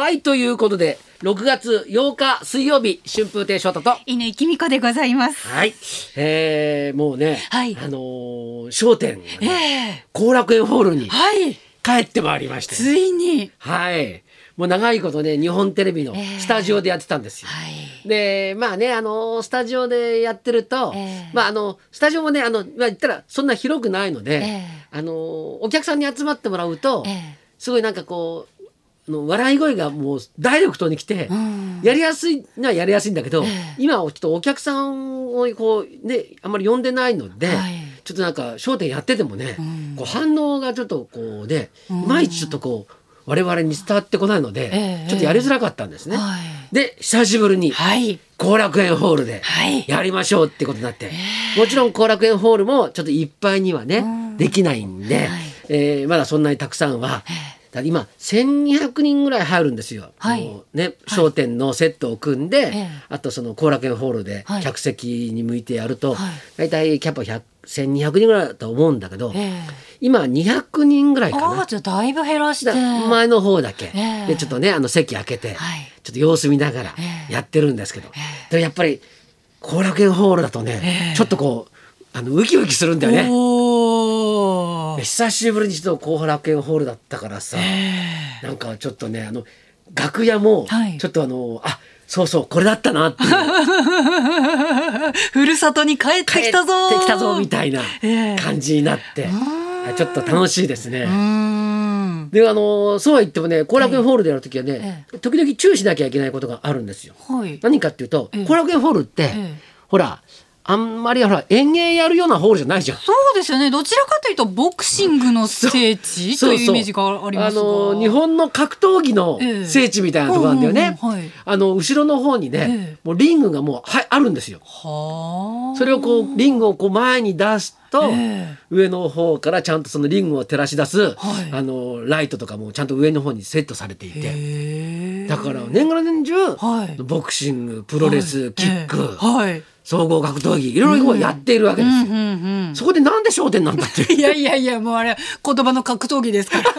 はい、ということで、6月8日水曜日、春風亭昇太と、犬井美子でございます。はい、えー、もうね、はいあのー、商店ね、え後楽園ホールにはい。帰ってまいりまして、ついに。はい。もう長いことね、日本テレビのええスタジオでやってたんですよ。はい。でまあねあのスタジオでやってると、ええまああのスタジオもねあの、まあ、言ったらそんな広くないので、ええあのお客さんに集まってもらうと、ええすごいなんかこうあの笑い声がもうダイレクトに来て、うん。やりやすいのはやりやすいんだけど、ええ。今はちょっとお客さんをこうねあんまり呼んでないので、はい。ちょっとなんか『笑点』やっててもね、うん。こう反応がちょっとこうね、ういまいちちょっとこう我々に伝わってこないので、ええ。ちょっとやりづらかったんですね。はい。で久しぶりにはい。後楽園ホールではい。やりましょうってことになって、もちろん後楽園ホールもちょっといっぱいにはね、うん。できないんで、はい。えーまだそんなにたくさんは。だ今1200人ぐらい入るんですよ。はい。ね、商店のセットを組んで、ええ。あとその後楽園ホールではい。客席に向いてやると、はい。だいたいキャパ100 1200人ぐらいだと思うんだけど、え今200人ぐらいえ。かな。だいぶ減らして。だ前の方だけ、ええ。でちょっとねあの席開けて、はい。ちょっと様子見ながらええ。やってるんですけど、でもやっぱり後楽園ホールだとね、ええ。ちょっとこうあのウキウキするんだよね。久しぶりにちょっと後楽園ホールだったからさ、え。なんかちょっとねあの楽屋もはい。ちょっとあの、あそうそうこれだったなっていう。え ふるさとに帰ってきたぞ。帰ってきたぞみたいなええ。感じになって、ん。ちょっと楽しいですね。であのそうは言ってもね後楽園ホールでやるときはね、え。時々注意しなきゃいけないことがあるんですよ。はい。何かっていうとええ。後楽園ホールって、ええ。ほらあんまりほら演芸やるようなホールじゃないじゃん。そうですよね。どちらかというとボクシングの聖地というイメージがありますが。あの日本の格闘技のええ聖地みたいなところなんだよね。あの後ろの方にね、ええもうリングがもうはあるんですよ。はあ。それをこうリングをこう前に出すと、ええ上の方からちゃんとそのリングを照らし出す、はいあのライトとかもちゃんと上の方にセットされていて。だから年がら年中、はいボクシングプロレス、はいキック、ええはい。総合格闘技いろいろやっているわけですよ。うんうんうん。そこでなんで焦点なんだって。いやいやいやもうあれ言葉の格闘技ですから。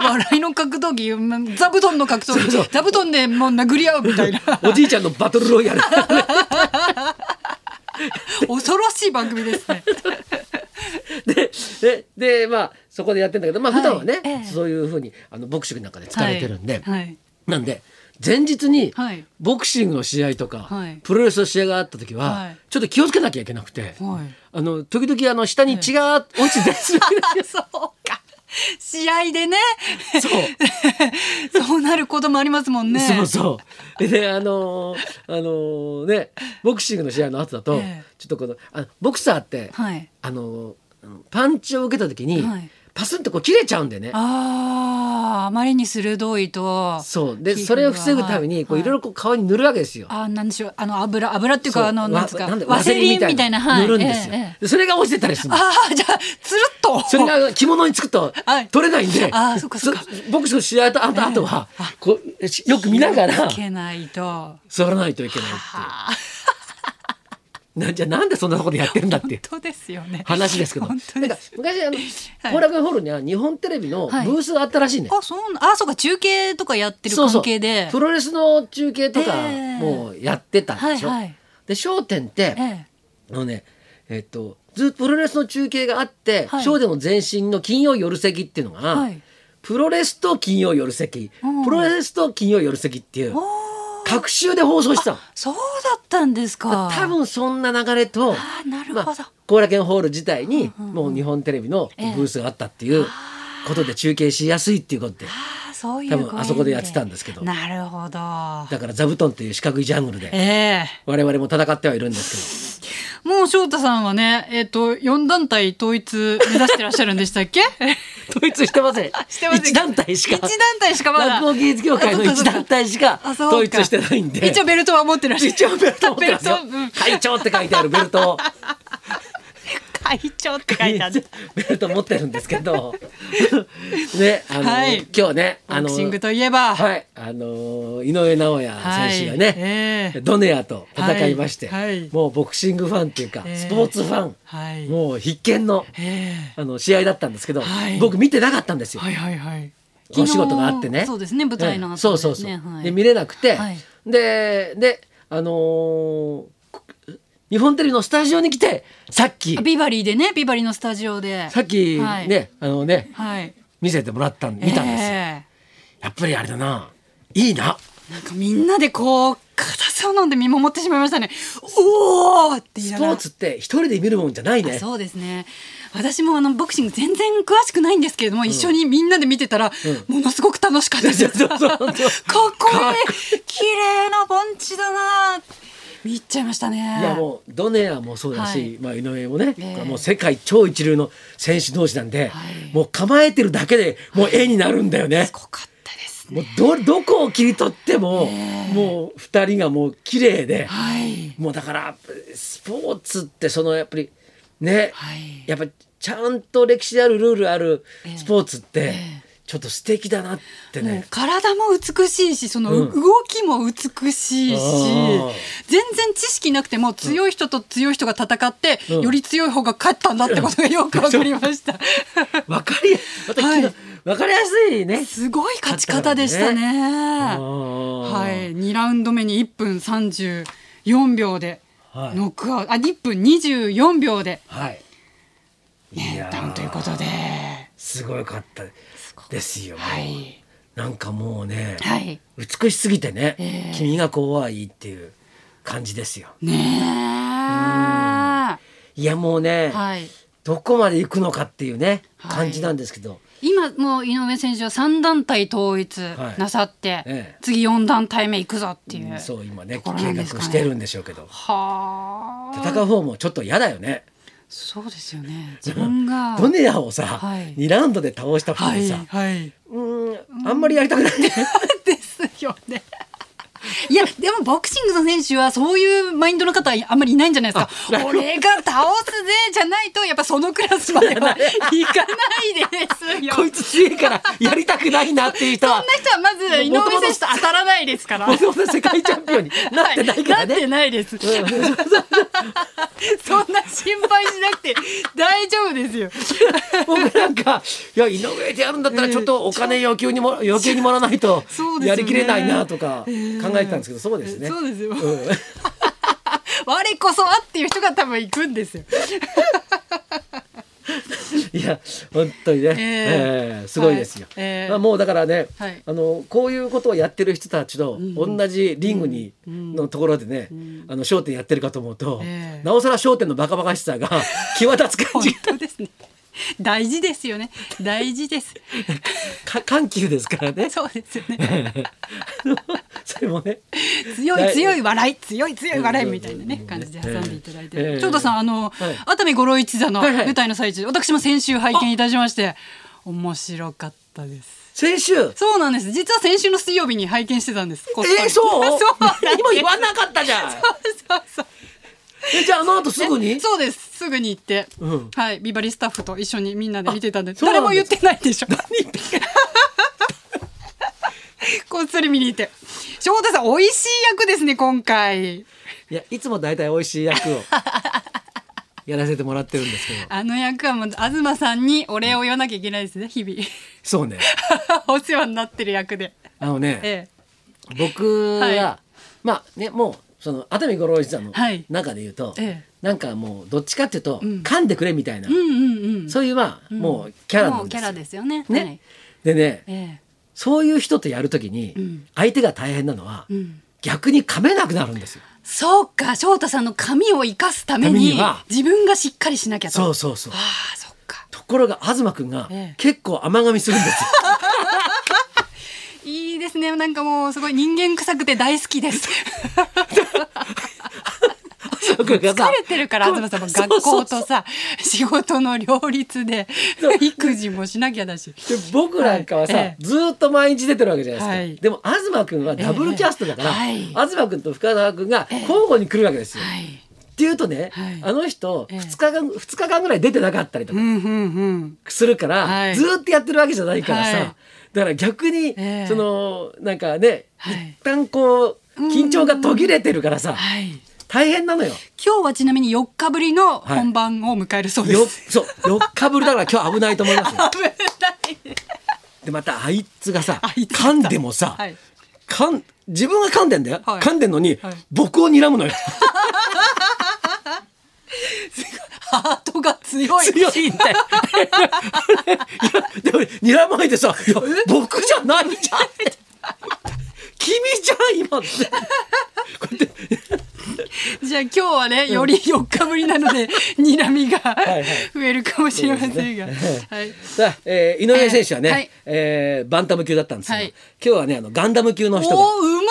笑いの格闘技うん座布団の格闘技。そう座布団でもう殴り合うみたいな。おじいちゃんのバトルロイヤル。恐ろしい番組ですね。でででまあそこでやってんだけどまあ普段はね、はいええ。そういうふうにあのボクシングなんかで疲れてるんで、はい。はい。なんで前日にはい。ボクシングの試合とか、はい。プロレスの試合があった時は、はい。ちょっと気をつけなきゃいけなくて、はい。あの時々あの下に血が落ちて、そうか。試合でね。そう。そうなることもありますもんね。そうそう。で、あのーあのーね、ボクシングの試合の後だと、ええ。ちょっとこの、あボクサーって、はい。あのーパンチを受けた時に、はいパスンとこう切れちゃうんでね。あああまりに鋭いと。そう。で、それを防ぐために、こうはいいろいろこう顔に塗るわけですよ。あなんでしょう。あの油油っていうかあのなんですかワセリンみたいなはい。塗るんですよ。ええそれが落ちてたりするの。ああじゃあつるっと。それが着物につくとはい。取れないんで、あーそっかそっか。ボクシングの試合とあとあとはこうしよく見ながらいけないと。座らないといけないっていう。な じゃあなんでそんなとこでやってるんだっていう本当ですよね。話ですけど。本当です。昔あのはい。後楽園ホールには日本テレビのブはい。ースがあったらしいね。あそうなあそうか中継とかやってるそうそう。関係で。プロレスの中継とかええ。もやってたんでしょ？はいはい。で『笑点』って、ええ。あのねえっとずっとプロレスの中継があって『はい。笑点』の前身の金曜夜席っていうのが、はい。プロレスと金曜夜席、うん。プロレスと金曜夜席っていう各週で放送してたの。そうだったんですか。多分そんな流れとあーなるほど。まあ後楽園ホール自体にもう日本テレビのええブースがあったっていうことで中継しやすいっていうことでそういう多分あそこでやってたんですけど。なるほど。だから座布団っていう四角いジャングルでええ。我々も戦ってはいるんですもう翔太さんはねえっ、と四団体統一目指してらっしゃるんでしたっけ？けど 統一してません。してません。一団体しか。一団体しかまだ。落語芸術協会の一団体しか統一してないんで。一応ベルトは持ってらっしゃる。一応ベルト持ってますよ。会長って書いてあるベルトを会長って書いてある。ベルト持ってるんですけど。ねあの、はい。今日ねボクシングといえば、はい、あのー井上尚弥選手がね、はい。ええ。ドネアと戦いまして、はい。はい。もうボクシングファンっていうか、ええ。スポーツファン、はい。もう必見のええ。あの試合だったんですけど、はい。僕見てなかったんですよ。はいはいはい。お仕事があってね。そうですね舞台の後ええ。そうそうそう、ですねはい。で見れなくて、はい。でであのー日本テレビのスタジオに来てさっき。ビバリーでねビバリーのスタジオで。さっきね、はい。あのねはい。見せてもらったん見たんですよ、えやっぱりあれだな。いいな。えなんかみんなでこう片手を飲んで見守ってしまいましたね。おおってスポーツって一人で見るもんじゃないね。あそうですね。私もあのボクシング全然詳しくないんですけれども、一緒にみんなで見てたら、ものすごく楽しかったです。そうそうそう かっこいい。綺麗なパンチだな見入っちゃいましたね。いやもうドネアもそうだし、まあ、井上もね、ええもう世界超一流の選手同士なんで、はいもう構えてるだけでもう絵になるんだよねす。ごかったですね。もうどどこを切り取っても、もう二人がもう綺麗で、はい。もうだからスポーツってそのやっぱりね、はい。やっぱりちゃんと歴史あるルールあるええスポーツって、ええちょっと素敵だなってね。体も美しいしそのうん。動きも美しいし、全然知識なくても強い人と強い人が戦って、うん。より強い方が勝ったんだってことがよくわかりました。わかりやまたはい。わかりやすいね。すごい勝ち方でしたね。ははい、2ラウンド目に1分34秒ではい。ノックアウト、あ1分24秒で、はい。いねダウンということで、すごかったですよ。はい、なんかもうね、はい、美しすぎてね、ええ。君が怖いっていう感じですよ。ねいやもうね、え、はい。どこまで行くのかっていうねはい。感じなんですけど、今もう井上選手は3団体統一はい。なさって、ええ。次4団体目行くぞっていう、うんそう今ね。計画してるんでしょうけど、はあ。戦う方もちょっと嫌だよね。そうですよね自分がドネアをさ、はい2ラウンドで倒したことはいはいうんあんまりやりたくないね。ですよね。いやでもボクシングの選手はそういうマインドの方はあんまりいないんじゃないですか。俺が倒すぜじゃないとやっぱそのクラスまではいかないですよ。こいつ強いからやりたくないなっていう人はそんな人はまず井上選手と当たらないですから。もともと世界チャンピオンになってないからはいなってね。ないです。そんな心配しなくて大丈夫ですよ。僕なんかいや井上でやるんだったらちょっとお金要求にも余計にもらわないと やりきれないなとか考えてたんですけどそうですね。そうですよ。うん 我こそはっていう人が多分行くんですよ。いや本当にね、ええーすごいですよ。はいえーまあ、もうだからね、はいあのこういうことをやってる人たちと同じリングに、のところでね、あの焦点やってるかと思うと、えーなおさら焦点のバカバカしさが 際立つ感本じ当ですね。大事ですよね。大事です。か緩急ですからね。そうですよね。それもね。強い強い笑い、強い強い笑いみたいなねうん感じで挟んでいただいて。ええ長田さんあの、はい熱海五郎一座の舞台の最中、私も先週拝見いたしまして面白かったです。先週？そうなんです。実は先週の水曜日に拝見してたんです。えー、そう？そうなんです今言わなかったじゃん。そうそう。えじゃああの後すぐに？そうです。すぐに行って、うんはい、ビバリースタッフと一緒にみんなで見てたんで、誰も言ってないでしょ。こっそり見に行って。翔太さん、美味しい役ですね、今回。いやいつも大体美味しい役をやらせてもらってるんですけどあの役はもう、東さんにお礼を言わなきゃいけないですね、日々。そうね お世話になってる役で。あのね、え僕は、はまあねもうその熱海五郎一座のはい中で言うと、ええなんかもうどっちかっていうと、ん噛んでくれみたいな、え。うんうんうん。そういうまあ、もうキャラなんですよもうキャラですよね。ね、はいでねええ。そういう人とやるときに、ん相手が大変なのは、うん。逆に噛めなくなるんですよ。そうか、翔太さんの髪を生かすために自分がしっかりしなきゃと。そうそうそうああ、そっか。ところが東くんがええ結構甘噛みするんですよ。いいですね。なんかもうすごい人間臭くて大好きです。東くんがさ疲れてるから東さんも学校とさ仕事の両立で育児もしなきゃだし。で僕なんかはさ、はいええ。ずーっと毎日出てるわけじゃないですか、はい。でも東くんはダブルキャストだから、ええ東くんと深澤くんが交互に来るわけですよ。はい。っていうとね、はい。あの人ええ。2日間2日間ぐらい出てなかったりとかうんうんうん。するから、はい。ずーっとやってるわけじゃないからさ、はい。だから逆に、ええ。そのなんかね、はい。一旦こう緊張が途切れてるからさ、はい。大変なのよ。今日はちなみに4日ぶりの本番を迎えるそうでよす。そう4日ぶりだから今日危ないと思いますよ。危ない。でまたあいつがさ噛んでもさ、はい。噛ん自分が噛んでんだよ、はい。噛んでんのに、はい。僕を睨むのよ。ハートが強い強いシーンだよ。い やでも睨まないでさ「いや僕じゃないじゃん」君じゃん今」って じゃあ今日はねより4日ぶりなので 睨みが増えるかもしれませんが、はい、さあ、えー井上選手はね、はい。えーバンタム級だったんですけど、はい。今日はねあのガンダム級の人が。おおうまい！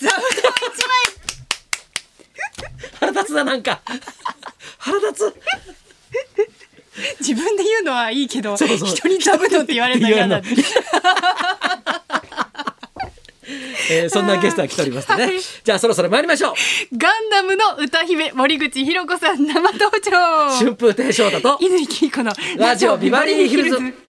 座布団一枚。腹立つななんか。腹立つ。自分で言うのはいいけどそうそう。人に座布団って言われたら嫌だ言えーそんなゲストが来ておりますね、はい。じゃあそろそろ参りましょう。ガンダムの歌姫森口博子さん生登場。春風亭昇太と乾き子のラジオビバリーヒルズ